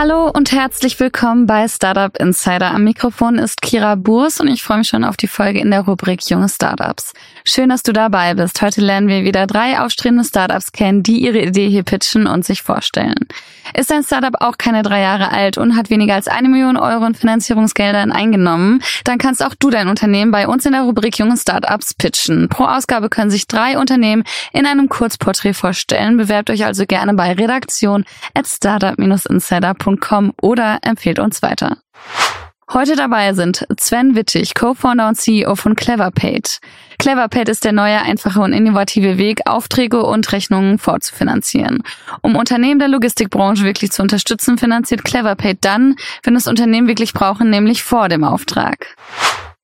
Hallo und herzlich willkommen bei Startup Insider. Am Mikrofon ist Kira Burs und ich freue mich schon auf die Folge in der Rubrik Junge Startups. Schön, dass du dabei bist. Heute lernen wir wieder drei aufstrebende Startups kennen, die ihre Idee hier pitchen und sich vorstellen. Ist dein Startup auch keine drei Jahre alt und hat weniger als eine Million Euro in Finanzierungsgeldern eingenommen, dann kannst auch du dein Unternehmen bei uns in der Rubrik Junge Startups pitchen. Pro Ausgabe können sich drei Unternehmen in einem Kurzporträt vorstellen. Bewerbt euch also gerne bei redaktion at startup-insider.com oder empfehlt uns weiter. Heute dabei sind Sven Wittig, Co-Founder und CEO von CleverPaid. CleverPaid ist der neue, einfache und innovative Weg, Aufträge und Rechnungen vorzufinanzieren. Um Unternehmen der Logistikbranche wirklich zu unterstützen, finanziert CleverPaid dann, wenn es Unternehmen wirklich brauchen, nämlich vor dem Auftrag.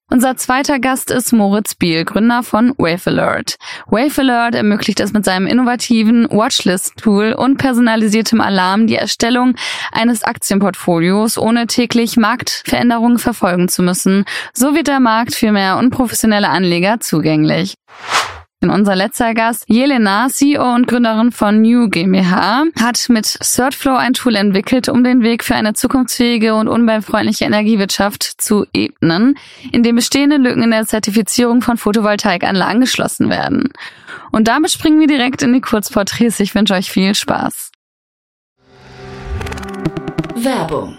Unser zweiter Gast ist Moritz Biel, Gründer von Wave Alert. Wave Alert ermöglicht es mit seinem innovativen Watchlist-Tool und personalisiertem Alarm die Erstellung eines Aktienportfolios, ohne täglich Marktveränderungen verfolgen zu müssen. So wird der Markt für mehr unprofessionelle Anleger zugänglich. In unser letzter Gast, Jelena, CEO und Gründerin von New GmbH, hat mit Certflow ein Tool entwickelt, um den Weg für eine zukunftsfähige und umweltfreundliche Energiewirtschaft zu ebnen, in dem bestehende Lücken in der Zertifizierung von Photovoltaikanlagen geschlossen werden. Und damit springen wir direkt in die Kurzporträts. Ich wünsche euch viel Spaß. Werbung.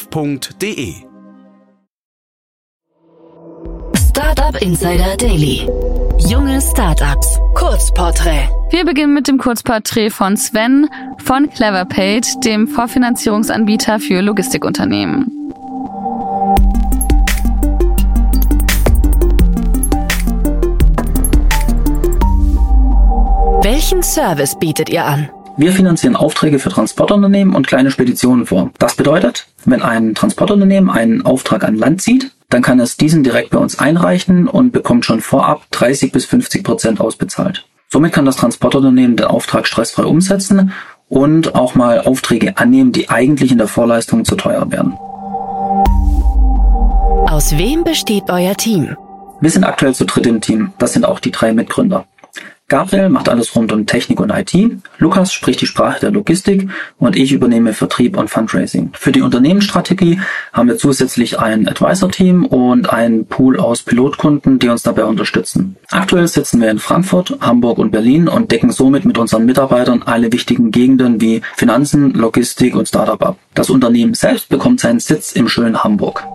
www.startup.de. Startup Insider Daily. Junge Startups. Kurzporträt. Wir beginnen mit dem Kurzporträt von Sven von CleverPaid, dem Vorfinanzierungsanbieter für Logistikunternehmen. Welchen Service bietet ihr an? Wir finanzieren Aufträge für Transportunternehmen und kleine Speditionen vor. Das bedeutet, wenn ein Transportunternehmen einen Auftrag an Land zieht, dann kann es diesen direkt bei uns einreichen und bekommt schon vorab 30 bis 50 Prozent ausbezahlt. Somit kann das Transportunternehmen den Auftrag stressfrei umsetzen und auch mal Aufträge annehmen, die eigentlich in der Vorleistung zu teuer wären. Aus wem besteht euer Team? Wir sind aktuell zu dritt im Team. Das sind auch die drei Mitgründer. Gabriel macht alles rund um Technik und IT, Lukas spricht die Sprache der Logistik und ich übernehme Vertrieb und Fundraising. Für die Unternehmensstrategie haben wir zusätzlich ein Advisor-Team und einen Pool aus Pilotkunden, die uns dabei unterstützen. Aktuell sitzen wir in Frankfurt, Hamburg und Berlin und decken somit mit unseren Mitarbeitern alle wichtigen Gegenden wie Finanzen, Logistik und Startup ab. Das Unternehmen selbst bekommt seinen Sitz im schönen Hamburg.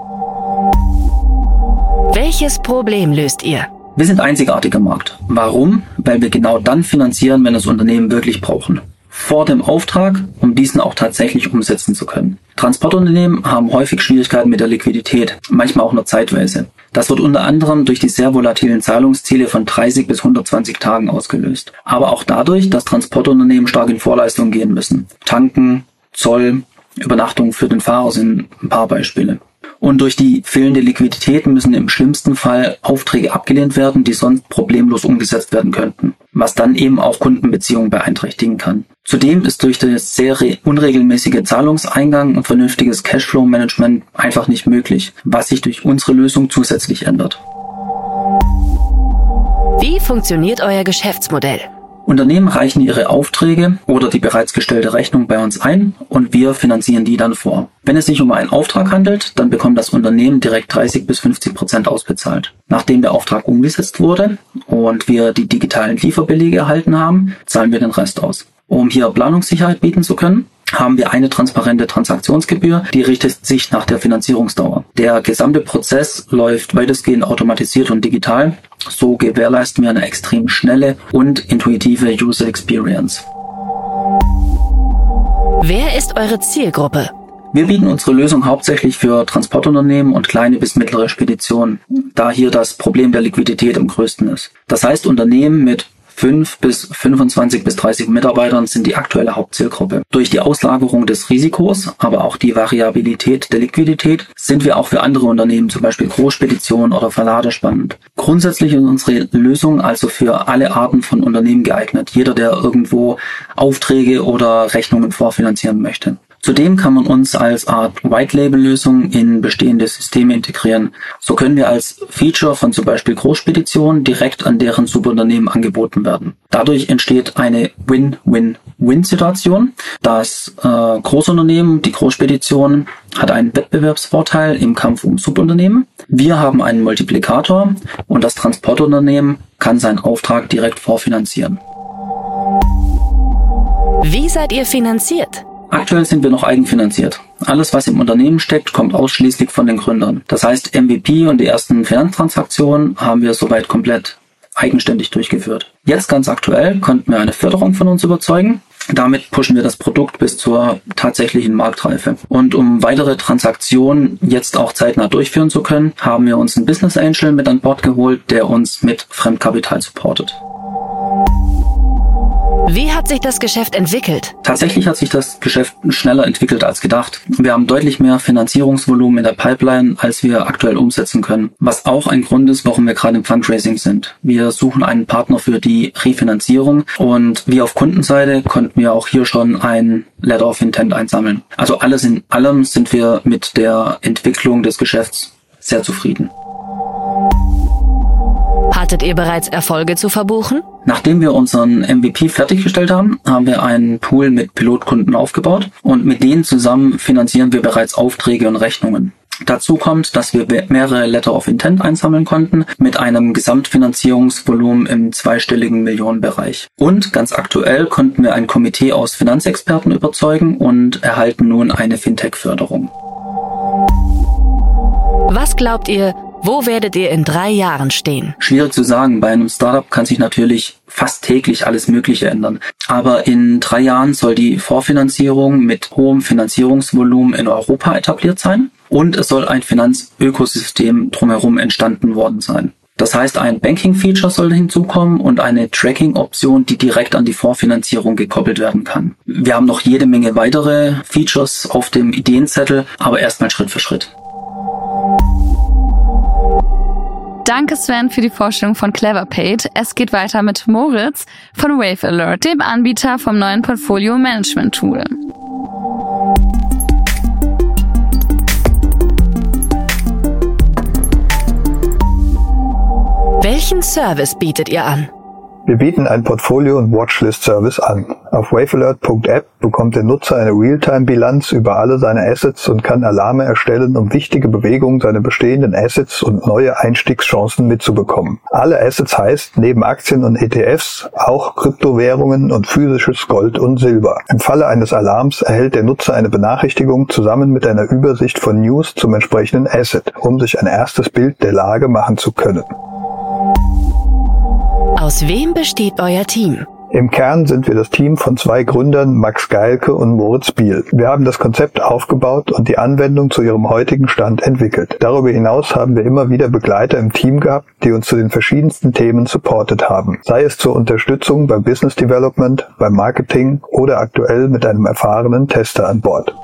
Welches Problem löst ihr? Wir sind einzigartig im Markt. Warum? Weil wir genau dann finanzieren, wenn das Unternehmen wirklich brauchen. Vor dem Auftrag, um diesen auch tatsächlich umsetzen zu können. Transportunternehmen haben häufig Schwierigkeiten mit der Liquidität, manchmal auch nur zeitweise. Das wird unter anderem durch die sehr volatilen Zahlungsziele von 30 bis 120 Tagen ausgelöst. Aber auch dadurch, dass Transportunternehmen stark in Vorleistung gehen müssen. Tanken, Zoll, Übernachtung für den Fahrer sind ein paar Beispiele. Und durch die fehlende Liquidität müssen im schlimmsten Fall Aufträge abgelehnt werden, die sonst problemlos umgesetzt werden könnten, was dann eben auch Kundenbeziehungen beeinträchtigen kann. Zudem ist durch das sehr unregelmäßige Zahlungseingang und vernünftiges Cashflow-Management einfach nicht möglich, was sich durch unsere Lösung zusätzlich ändert. Wie funktioniert euer Geschäftsmodell? Unternehmen reichen ihre Aufträge oder die bereits gestellte Rechnung bei uns ein und wir finanzieren die dann vor. Wenn es sich um einen Auftrag handelt, dann bekommt das Unternehmen direkt 30 bis 50 Prozent ausbezahlt. Nachdem der Auftrag umgesetzt wurde und wir die digitalen Lieferbelege erhalten haben, zahlen wir den Rest aus. Um hier Planungssicherheit bieten zu können, haben wir eine transparente Transaktionsgebühr, die richtet sich nach der Finanzierungsdauer. Der gesamte Prozess läuft weitestgehend automatisiert und digital. So gewährleisten wir eine extrem schnelle und intuitive User Experience. Wer ist eure Zielgruppe? Wir bieten unsere Lösung hauptsächlich für Transportunternehmen und kleine bis mittlere Speditionen, da hier das Problem der Liquidität am größten ist. Das heißt, Unternehmen mit 5 bis 25 bis 30 Mitarbeitern sind die aktuelle Hauptzielgruppe. Durch die Auslagerung des Risikos, aber auch die Variabilität der Liquidität sind wir auch für andere Unternehmen, zum Beispiel Großspeditionen oder Verlade spannend. Grundsätzlich ist unsere Lösung also für alle Arten von Unternehmen geeignet. Jeder, der irgendwo Aufträge oder Rechnungen vorfinanzieren möchte. Zudem kann man uns als Art White-Label-Lösung in bestehende Systeme integrieren. So können wir als Feature von zum Beispiel Großspeditionen direkt an deren Subunternehmen angeboten werden. Dadurch entsteht eine Win-Win-Win-Situation. Das äh, Großunternehmen, die Großspedition, hat einen Wettbewerbsvorteil im Kampf um Subunternehmen. Wir haben einen Multiplikator und das Transportunternehmen kann seinen Auftrag direkt vorfinanzieren. Wie seid ihr finanziert? Aktuell sind wir noch eigenfinanziert. Alles, was im Unternehmen steckt, kommt ausschließlich von den Gründern. Das heißt, MVP und die ersten Finanztransaktionen haben wir soweit komplett eigenständig durchgeführt. Jetzt ganz aktuell konnten wir eine Förderung von uns überzeugen. Damit pushen wir das Produkt bis zur tatsächlichen Marktreife. Und um weitere Transaktionen jetzt auch zeitnah durchführen zu können, haben wir uns einen Business Angel mit an Bord geholt, der uns mit Fremdkapital supportet. Wie hat sich das Geschäft entwickelt? Tatsächlich hat sich das Geschäft schneller entwickelt als gedacht. Wir haben deutlich mehr Finanzierungsvolumen in der Pipeline, als wir aktuell umsetzen können. Was auch ein Grund ist, warum wir gerade im Fundraising sind. Wir suchen einen Partner für die Refinanzierung und wie auf Kundenseite konnten wir auch hier schon ein Letter of Intent einsammeln. Also alles in allem sind wir mit der Entwicklung des Geschäfts sehr zufrieden. Hattet ihr bereits Erfolge zu verbuchen? Nachdem wir unseren MVP fertiggestellt haben, haben wir einen Pool mit Pilotkunden aufgebaut und mit denen zusammen finanzieren wir bereits Aufträge und Rechnungen. Dazu kommt, dass wir mehrere Letter of Intent einsammeln konnten mit einem Gesamtfinanzierungsvolumen im zweistelligen Millionenbereich. Und ganz aktuell konnten wir ein Komitee aus Finanzexperten überzeugen und erhalten nun eine Fintech-Förderung. Was glaubt ihr, wo werdet ihr in drei Jahren stehen? Schwierig zu sagen. Bei einem Startup kann sich natürlich fast täglich alles Mögliche ändern. Aber in drei Jahren soll die Vorfinanzierung mit hohem Finanzierungsvolumen in Europa etabliert sein und es soll ein Finanzökosystem drumherum entstanden worden sein. Das heißt, ein Banking-Feature soll hinzukommen und eine Tracking-Option, die direkt an die Vorfinanzierung gekoppelt werden kann. Wir haben noch jede Menge weitere Features auf dem Ideenzettel, aber erstmal Schritt für Schritt. Danke Sven für die Vorstellung von CleverPaid. Es geht weiter mit Moritz von Wave Alert, dem Anbieter vom neuen Portfolio Management Tool. Welchen Service bietet ihr an? Wir bieten ein Portfolio- und Watchlist-Service an. Auf wavealert.app bekommt der Nutzer eine Realtime-Bilanz über alle seine Assets und kann Alarme erstellen, um wichtige Bewegungen seiner bestehenden Assets und neue Einstiegschancen mitzubekommen. Alle Assets heißt neben Aktien und ETFs auch Kryptowährungen und physisches Gold und Silber. Im Falle eines Alarms erhält der Nutzer eine Benachrichtigung zusammen mit einer Übersicht von News zum entsprechenden Asset, um sich ein erstes Bild der Lage machen zu können. Aus wem besteht euer Team? Im Kern sind wir das Team von zwei Gründern, Max Geilke und Moritz Biel. Wir haben das Konzept aufgebaut und die Anwendung zu ihrem heutigen Stand entwickelt. Darüber hinaus haben wir immer wieder Begleiter im Team gehabt, die uns zu den verschiedensten Themen supportet haben. Sei es zur Unterstützung beim Business Development, beim Marketing oder aktuell mit einem erfahrenen Tester an Bord.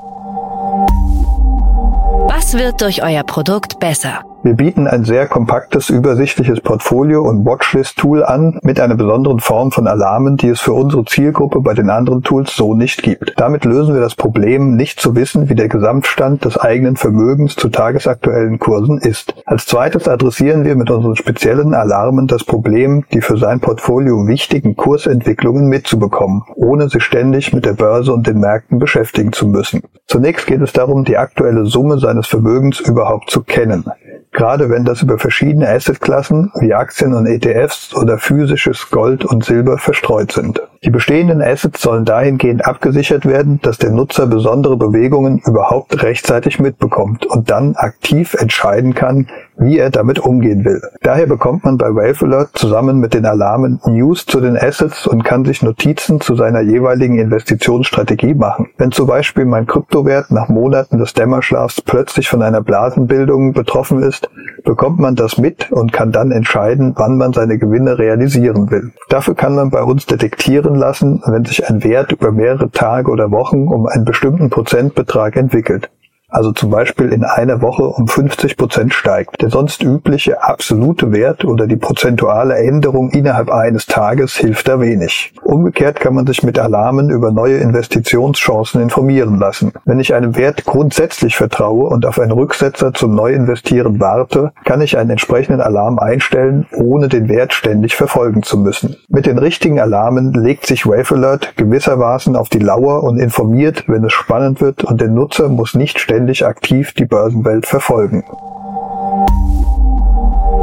Was wird durch euer Produkt besser? Wir bieten ein sehr kompaktes, übersichtliches Portfolio- und Watchlist-Tool an mit einer besonderen Form von Alarmen, die es für unsere Zielgruppe bei den anderen Tools so nicht gibt. Damit lösen wir das Problem, nicht zu wissen, wie der Gesamtstand des eigenen Vermögens zu tagesaktuellen Kursen ist. Als zweites adressieren wir mit unseren speziellen Alarmen das Problem, die für sein Portfolio wichtigen Kursentwicklungen mitzubekommen, ohne sich ständig mit der Börse und den Märkten beschäftigen zu müssen. Zunächst geht es darum, die aktuelle Summe seines Vermögens überhaupt zu kennen gerade wenn das über verschiedene Assetklassen wie Aktien und ETFs oder physisches Gold und Silber verstreut sind. Die bestehenden Assets sollen dahingehend abgesichert werden, dass der Nutzer besondere Bewegungen überhaupt rechtzeitig mitbekommt und dann aktiv entscheiden kann, wie er damit umgehen will. Daher bekommt man bei Wave Alert zusammen mit den Alarmen News zu den Assets und kann sich Notizen zu seiner jeweiligen Investitionsstrategie machen. Wenn zum Beispiel mein Kryptowert nach Monaten des Dämmerschlafs plötzlich von einer Blasenbildung betroffen ist, bekommt man das mit und kann dann entscheiden, wann man seine Gewinne realisieren will. Dafür kann man bei uns detektieren lassen, wenn sich ein Wert über mehrere Tage oder Wochen um einen bestimmten Prozentbetrag entwickelt also zum Beispiel in einer Woche um 50 Prozent steigt. Der sonst übliche absolute Wert oder die prozentuale Änderung innerhalb eines Tages hilft da wenig. Umgekehrt kann man sich mit Alarmen über neue Investitionschancen informieren lassen. Wenn ich einem Wert grundsätzlich vertraue und auf einen Rücksetzer zum Neuinvestieren warte, kann ich einen entsprechenden Alarm einstellen, ohne den Wert ständig verfolgen zu müssen. Mit den richtigen Alarmen legt sich Wave Alert gewissermaßen auf die Lauer und informiert, wenn es spannend wird und der Nutzer muss nicht ständig ständig aktiv die Börsenwelt verfolgen.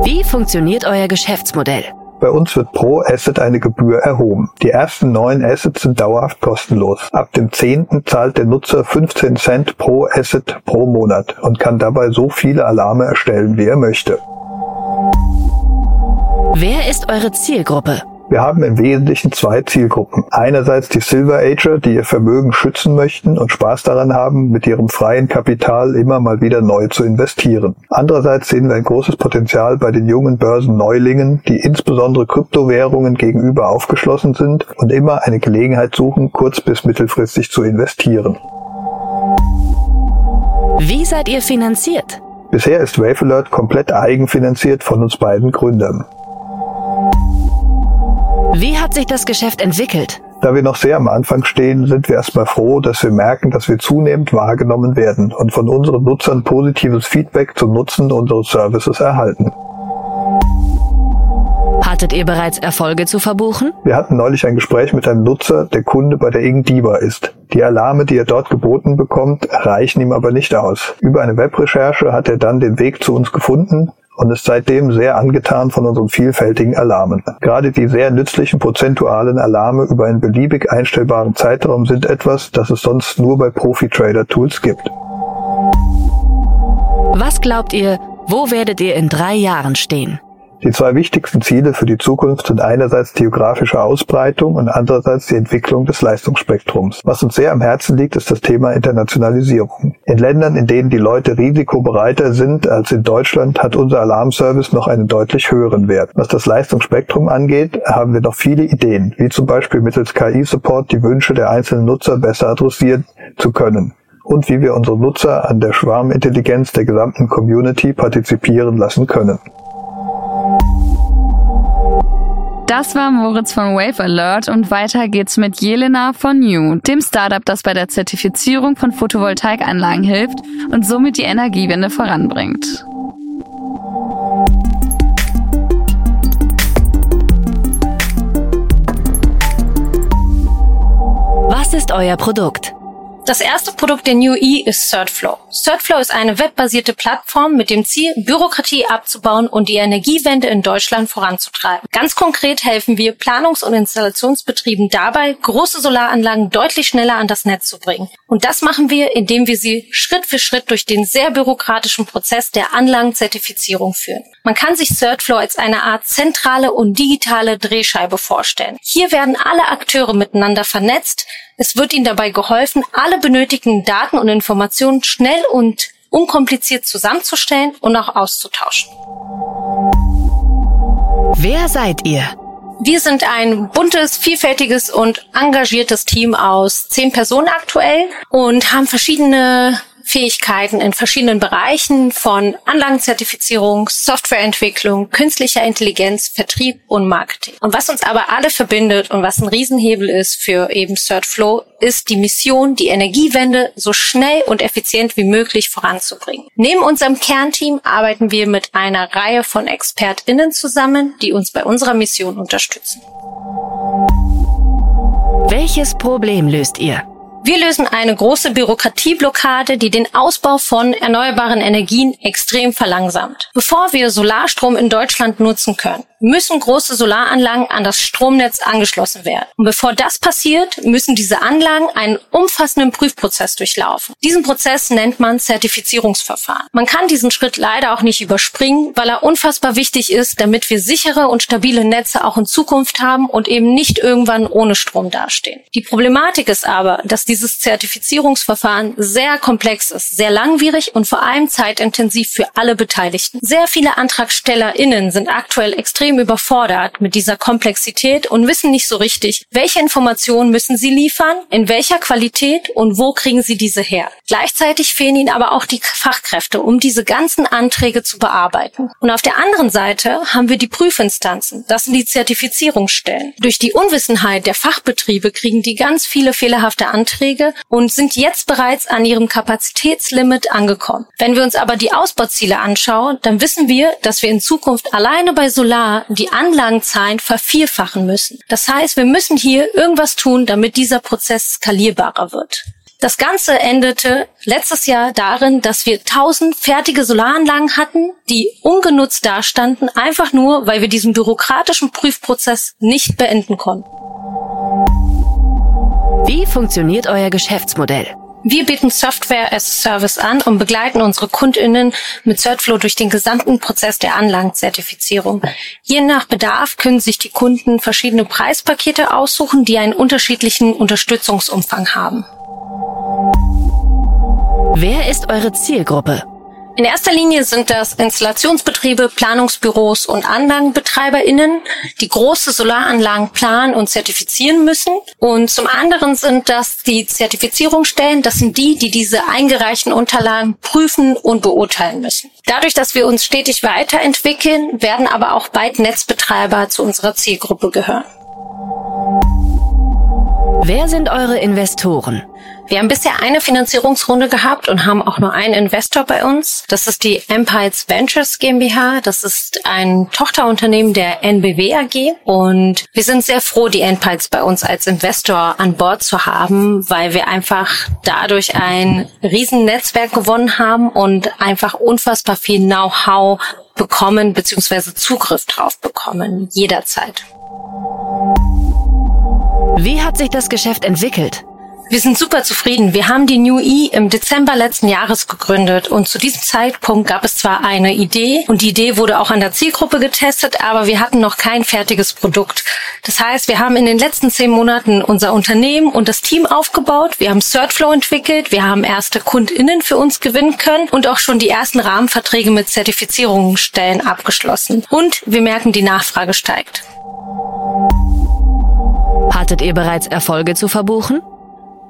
Wie funktioniert euer Geschäftsmodell? Bei uns wird pro Asset eine Gebühr erhoben. Die ersten neun Assets sind dauerhaft kostenlos. Ab dem zehnten zahlt der Nutzer 15 Cent pro Asset pro Monat und kann dabei so viele Alarme erstellen, wie er möchte. Wer ist eure Zielgruppe? Wir haben im Wesentlichen zwei Zielgruppen. Einerseits die Silver Ager, die ihr Vermögen schützen möchten und Spaß daran haben, mit ihrem freien Kapital immer mal wieder neu zu investieren. Andererseits sehen wir ein großes Potenzial bei den jungen Börsenneulingen, die insbesondere Kryptowährungen gegenüber aufgeschlossen sind und immer eine Gelegenheit suchen, kurz- bis mittelfristig zu investieren. Wie seid ihr finanziert? Bisher ist Wave Alert komplett eigenfinanziert von uns beiden Gründern. Wie hat sich das Geschäft entwickelt? Da wir noch sehr am Anfang stehen, sind wir erstmal froh, dass wir merken, dass wir zunehmend wahrgenommen werden und von unseren Nutzern positives Feedback zum Nutzen unseres Services erhalten. Hattet ihr bereits Erfolge zu verbuchen? Wir hatten neulich ein Gespräch mit einem Nutzer, der Kunde bei der Ingdiba ist. Die Alarme, die er dort geboten bekommt, reichen ihm aber nicht aus. Über eine Webrecherche hat er dann den Weg zu uns gefunden und ist seitdem sehr angetan von unseren vielfältigen Alarmen. Gerade die sehr nützlichen prozentualen Alarme über einen beliebig einstellbaren Zeitraum sind etwas, das es sonst nur bei Profi-Trader-Tools gibt. Was glaubt ihr, wo werdet ihr in drei Jahren stehen? Die zwei wichtigsten Ziele für die Zukunft sind einerseits die geografische Ausbreitung und andererseits die Entwicklung des Leistungsspektrums. Was uns sehr am Herzen liegt, ist das Thema Internationalisierung. In Ländern, in denen die Leute risikobereiter sind als in Deutschland, hat unser Alarmservice noch einen deutlich höheren Wert. Was das Leistungsspektrum angeht, haben wir noch viele Ideen, wie zum Beispiel mittels KI-Support die Wünsche der einzelnen Nutzer besser adressieren zu können und wie wir unsere Nutzer an der Schwarmintelligenz der gesamten Community partizipieren lassen können. Das war Moritz von Wave Alert und weiter geht's mit Jelena von New, dem Startup, das bei der Zertifizierung von Photovoltaikanlagen hilft und somit die Energiewende voranbringt. Was ist euer Produkt? Das erste Produkt der New E ist CertFlow. CertFlow ist eine webbasierte Plattform mit dem Ziel, Bürokratie abzubauen und die Energiewende in Deutschland voranzutreiben. Ganz konkret helfen wir Planungs- und Installationsbetrieben dabei, große Solaranlagen deutlich schneller an das Netz zu bringen. Und das machen wir, indem wir sie Schritt für Schritt durch den sehr bürokratischen Prozess der Anlagenzertifizierung führen. Man kann sich CertFlow als eine Art zentrale und digitale Drehscheibe vorstellen. Hier werden alle Akteure miteinander vernetzt, es wird Ihnen dabei geholfen, alle benötigten Daten und Informationen schnell und unkompliziert zusammenzustellen und auch auszutauschen. Wer seid ihr? Wir sind ein buntes, vielfältiges und engagiertes Team aus zehn Personen aktuell und haben verschiedene Fähigkeiten in verschiedenen Bereichen von Anlagenzertifizierung, Softwareentwicklung, künstlicher Intelligenz, Vertrieb und Marketing. Und was uns aber alle verbindet und was ein Riesenhebel ist für eben CertFlow, ist die Mission, die Energiewende so schnell und effizient wie möglich voranzubringen. Neben unserem Kernteam arbeiten wir mit einer Reihe von ExpertInnen zusammen, die uns bei unserer Mission unterstützen. Welches Problem löst ihr? Wir lösen eine große Bürokratieblockade, die den Ausbau von erneuerbaren Energien extrem verlangsamt. Bevor wir Solarstrom in Deutschland nutzen können, müssen große Solaranlagen an das Stromnetz angeschlossen werden. Und bevor das passiert, müssen diese Anlagen einen umfassenden Prüfprozess durchlaufen. Diesen Prozess nennt man Zertifizierungsverfahren. Man kann diesen Schritt leider auch nicht überspringen, weil er unfassbar wichtig ist, damit wir sichere und stabile Netze auch in Zukunft haben und eben nicht irgendwann ohne Strom dastehen. Die Problematik ist aber, dass dieses Zertifizierungsverfahren sehr komplex ist, sehr langwierig und vor allem zeitintensiv für alle Beteiligten. Sehr viele AntragstellerInnen sind aktuell extrem überfordert mit dieser Komplexität und wissen nicht so richtig, welche Informationen müssen sie liefern, in welcher Qualität und wo kriegen sie diese her. Gleichzeitig fehlen ihnen aber auch die Fachkräfte, um diese ganzen Anträge zu bearbeiten. Und auf der anderen Seite haben wir die Prüfinstanzen. Das sind die Zertifizierungsstellen. Durch die Unwissenheit der Fachbetriebe kriegen die ganz viele fehlerhafte Anträge und sind jetzt bereits an ihrem Kapazitätslimit angekommen. Wenn wir uns aber die Ausbauziele anschauen, dann wissen wir, dass wir in Zukunft alleine bei Solar die Anlagenzahlen vervierfachen müssen. Das heißt, wir müssen hier irgendwas tun, damit dieser Prozess skalierbarer wird. Das Ganze endete letztes Jahr darin, dass wir 1000 fertige Solaranlagen hatten, die ungenutzt dastanden, einfach nur, weil wir diesen bürokratischen Prüfprozess nicht beenden konnten. Wie funktioniert euer Geschäftsmodell? Wir bieten Software as Service an und begleiten unsere KundInnen mit Certflow durch den gesamten Prozess der Anlagenzertifizierung. Je nach Bedarf können sich die Kunden verschiedene Preispakete aussuchen, die einen unterschiedlichen Unterstützungsumfang haben. Wer ist eure Zielgruppe? In erster Linie sind das Installationsbetriebe, Planungsbüros und AnlagenbetreiberInnen, die große Solaranlagen planen und zertifizieren müssen. Und zum anderen sind das die Zertifizierungsstellen. Das sind die, die diese eingereichten Unterlagen prüfen und beurteilen müssen. Dadurch, dass wir uns stetig weiterentwickeln, werden aber auch beide Netzbetreiber zu unserer Zielgruppe gehören. Wer sind eure Investoren? Wir haben bisher eine Finanzierungsrunde gehabt und haben auch nur einen Investor bei uns. Das ist die Empires Ventures GmbH. Das ist ein Tochterunternehmen der NBW AG. Und wir sind sehr froh, die Empires bei uns als Investor an Bord zu haben, weil wir einfach dadurch ein Riesennetzwerk gewonnen haben und einfach unfassbar viel Know-how bekommen bzw. Zugriff drauf bekommen, jederzeit. Wie hat sich das Geschäft entwickelt? Wir sind super zufrieden. Wir haben die New E im Dezember letzten Jahres gegründet und zu diesem Zeitpunkt gab es zwar eine Idee und die Idee wurde auch an der Zielgruppe getestet, aber wir hatten noch kein fertiges Produkt. Das heißt, wir haben in den letzten zehn Monaten unser Unternehmen und das Team aufgebaut. Wir haben Certflow entwickelt. Wir haben erste KundInnen für uns gewinnen können und auch schon die ersten Rahmenverträge mit Zertifizierungsstellen abgeschlossen. Und wir merken, die Nachfrage steigt. Hattet ihr bereits Erfolge zu verbuchen?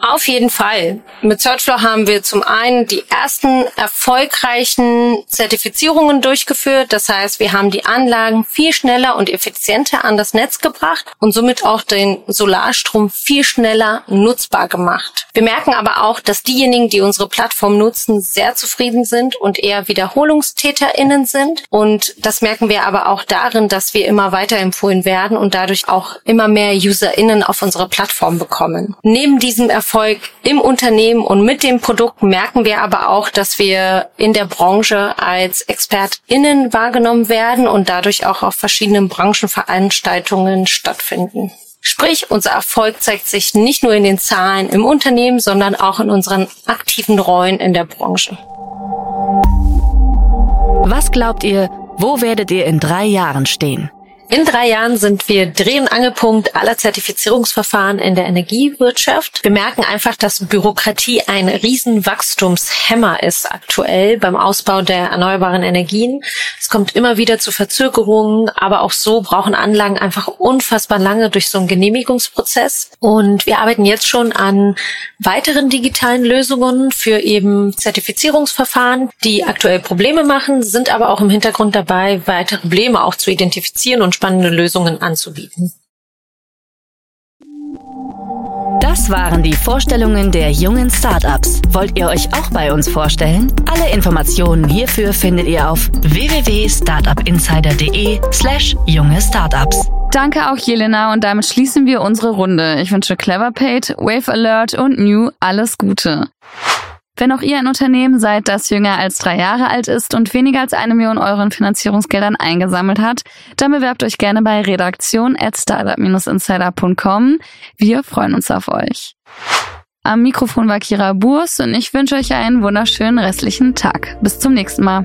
Auf jeden Fall. Mit Searchflow haben wir zum einen die ersten erfolgreichen Zertifizierungen durchgeführt. Das heißt, wir haben die Anlagen viel schneller und effizienter an das Netz gebracht und somit auch den Solarstrom viel schneller nutzbar gemacht. Wir merken aber auch, dass diejenigen, die unsere Plattform nutzen, sehr zufrieden sind und eher WiederholungstäterInnen sind. Und das merken wir aber auch darin, dass wir immer weiterempfohlen werden und dadurch auch immer mehr UserInnen auf unsere Plattform bekommen. Neben diesem Erfolg Erfolg im Unternehmen und mit dem Produkt merken wir aber auch, dass wir in der Branche als ExpertInnen wahrgenommen werden und dadurch auch auf verschiedenen Branchenveranstaltungen stattfinden. Sprich, unser Erfolg zeigt sich nicht nur in den Zahlen im Unternehmen, sondern auch in unseren aktiven Rollen in der Branche. Was glaubt ihr, wo werdet ihr in drei Jahren stehen? In drei Jahren sind wir Dreh- und Angelpunkt aller Zertifizierungsverfahren in der Energiewirtschaft. Wir merken einfach, dass Bürokratie ein Riesenwachstumshemmer ist aktuell beim Ausbau der erneuerbaren Energien. Es kommt immer wieder zu Verzögerungen, aber auch so brauchen Anlagen einfach unfassbar lange durch so einen Genehmigungsprozess. Und wir arbeiten jetzt schon an weiteren digitalen Lösungen für eben Zertifizierungsverfahren, die aktuell Probleme machen, sind aber auch im Hintergrund dabei, weitere Probleme auch zu identifizieren und spannende Lösungen anzubieten. Das waren die Vorstellungen der jungen Startups. Wollt ihr euch auch bei uns vorstellen? Alle Informationen hierfür findet ihr auf www.startupinsider.de/slash junge Startups. Danke auch Jelena und damit schließen wir unsere Runde. Ich wünsche Cleverpaid, Wave Alert und New alles Gute. Wenn auch ihr ein Unternehmen seid, das jünger als drei Jahre alt ist und weniger als eine Million Euro in Finanzierungsgeldern eingesammelt hat, dann bewerbt euch gerne bei redaktion at startup-insider.com. Wir freuen uns auf euch. Am Mikrofon war Kira Burs und ich wünsche euch einen wunderschönen restlichen Tag. Bis zum nächsten Mal.